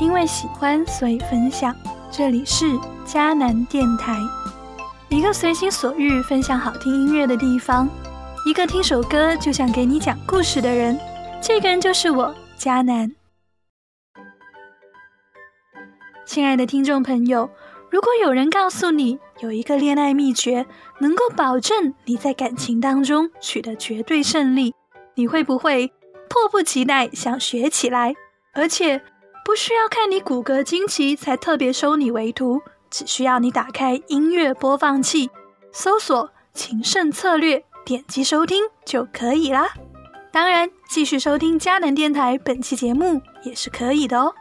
因为喜欢所以分享。这里是迦南电台，一个随心所欲分享好听音乐的地方，一个听首歌就想给你讲故事的人。这个人就是我，迦南。亲爱的听众朋友，如果有人告诉你有一个恋爱秘诀，能够保证你在感情当中取得绝对胜利，你会不会迫不及待想学起来？而且。不需要看你骨骼惊奇才特别收你为徒，只需要你打开音乐播放器，搜索“情圣策略”，点击收听就可以啦。当然，继续收听佳能电台本期节目也是可以的哦。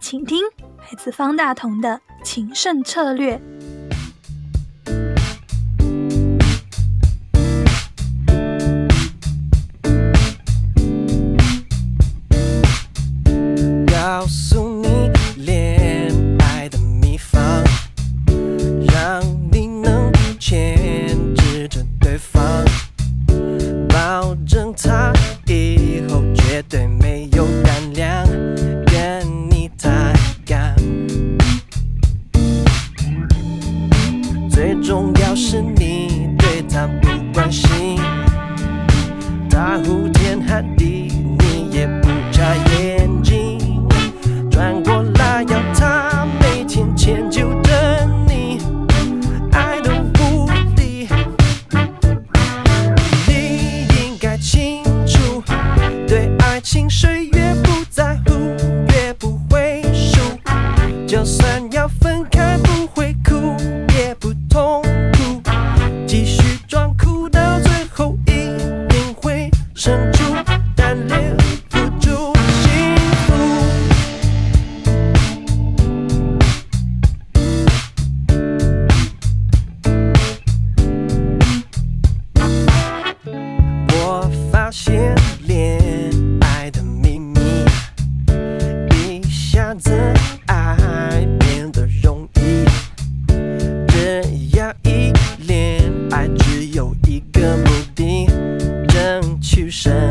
请听来自方大同的《情圣策略》。重要是你对他不关心。他呼天喊地 Sẽ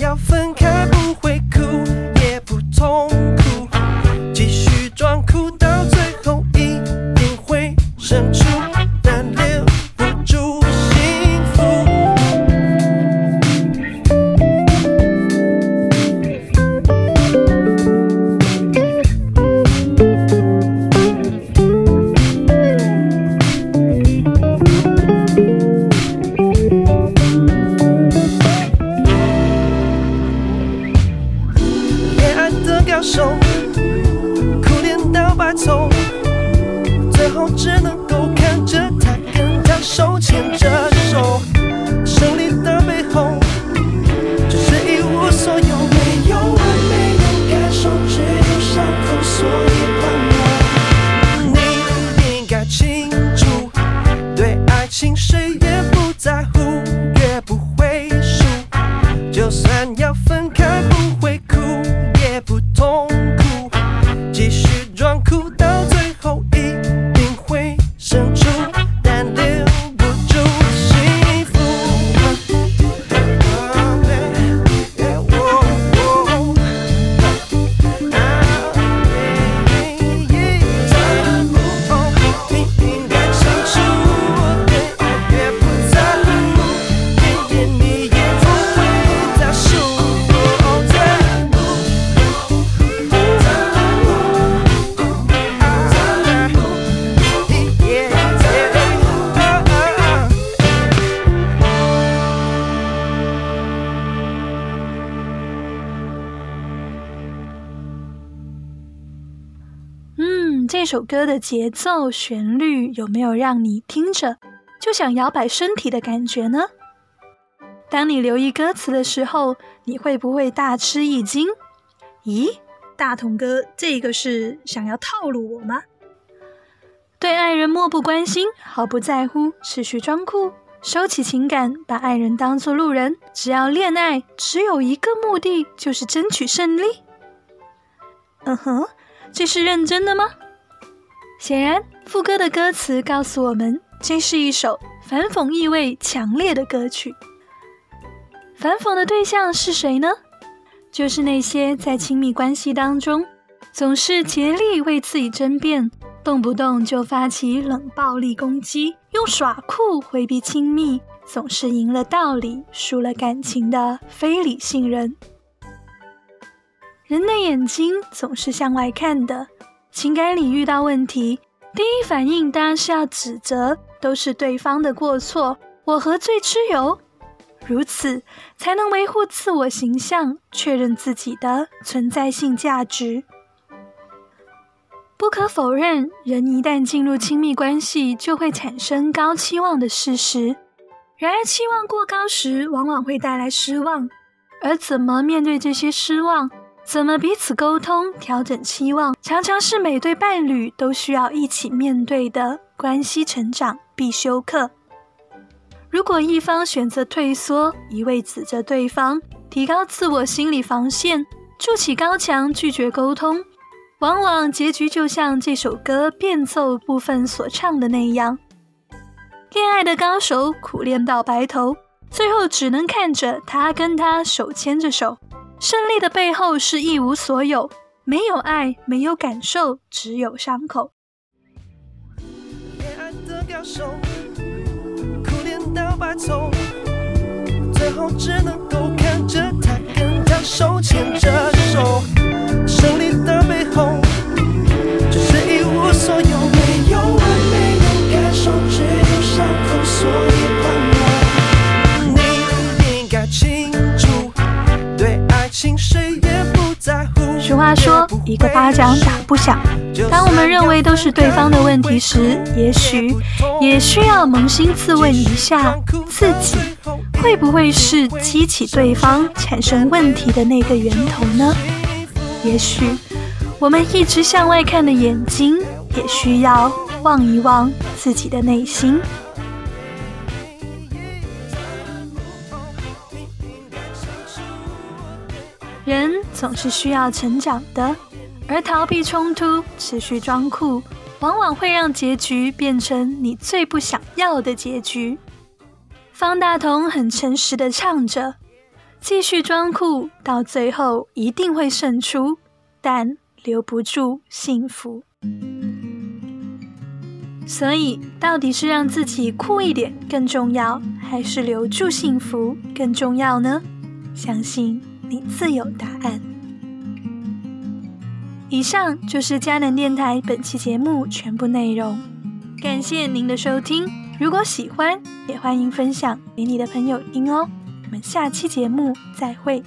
要分要受，苦恋到白头，最后只能够看着他，跟他手牵着。首歌的节奏、旋律有没有让你听着就想摇摆身体的感觉呢？当你留意歌词的时候，你会不会大吃一惊？咦，大同哥，这个是想要套路我吗？对爱人漠不关心，毫不在乎，持续装酷，收起情感，把爱人当作路人，只要恋爱，只有一个目的，就是争取胜利。嗯哼，这是认真的吗？显然，副歌的歌词告诉我们，这是一首反讽意味强烈的歌曲。反讽的对象是谁呢？就是那些在亲密关系当中总是竭力为自己争辩，动不动就发起冷暴力攻击，用耍酷回避亲密，总是赢了道理，输了感情的非理性人。人的眼睛总是向外看的。情感里遇到问题，第一反应当然是要指责，都是对方的过错，我何罪之有？如此才能维护自我形象，确认自己的存在性价值。不可否认，人一旦进入亲密关系，就会产生高期望的事实。然而，期望过高时，往往会带来失望。而怎么面对这些失望？怎么彼此沟通、调整期望，常常是每对伴侣都需要一起面对的关系成长必修课。如果一方选择退缩，一味指责对方，提高自我心理防线，筑起高墙，拒绝沟通，往往结局就像这首歌变奏部分所唱的那样：恋爱的高手苦练到白头，最后只能看着他跟他手牵着手。胜利的背后是一无所有，没有爱，没有感受，只有伤口。最后只能够看着他跟他手牵着手，一个巴掌打不响。当我们认为都是对方的问题时，也许也需要扪心自问一下，自己会不会是激起对方产生问题的那个源头呢？也许我们一直向外看的眼睛，也需要望一望自己的内心。总是需要成长的，而逃避冲突、持续装酷，往往会让结局变成你最不想要的结局。方大同很诚实的唱着：“继续装酷，到最后一定会胜出，但留不住幸福。”所以，到底是让自己酷一点更重要，还是留住幸福更重要呢？相信。你自有答案。以上就是佳能电台本期节目全部内容，感谢您的收听。如果喜欢，也欢迎分享给你的朋友听哦。我们下期节目再会。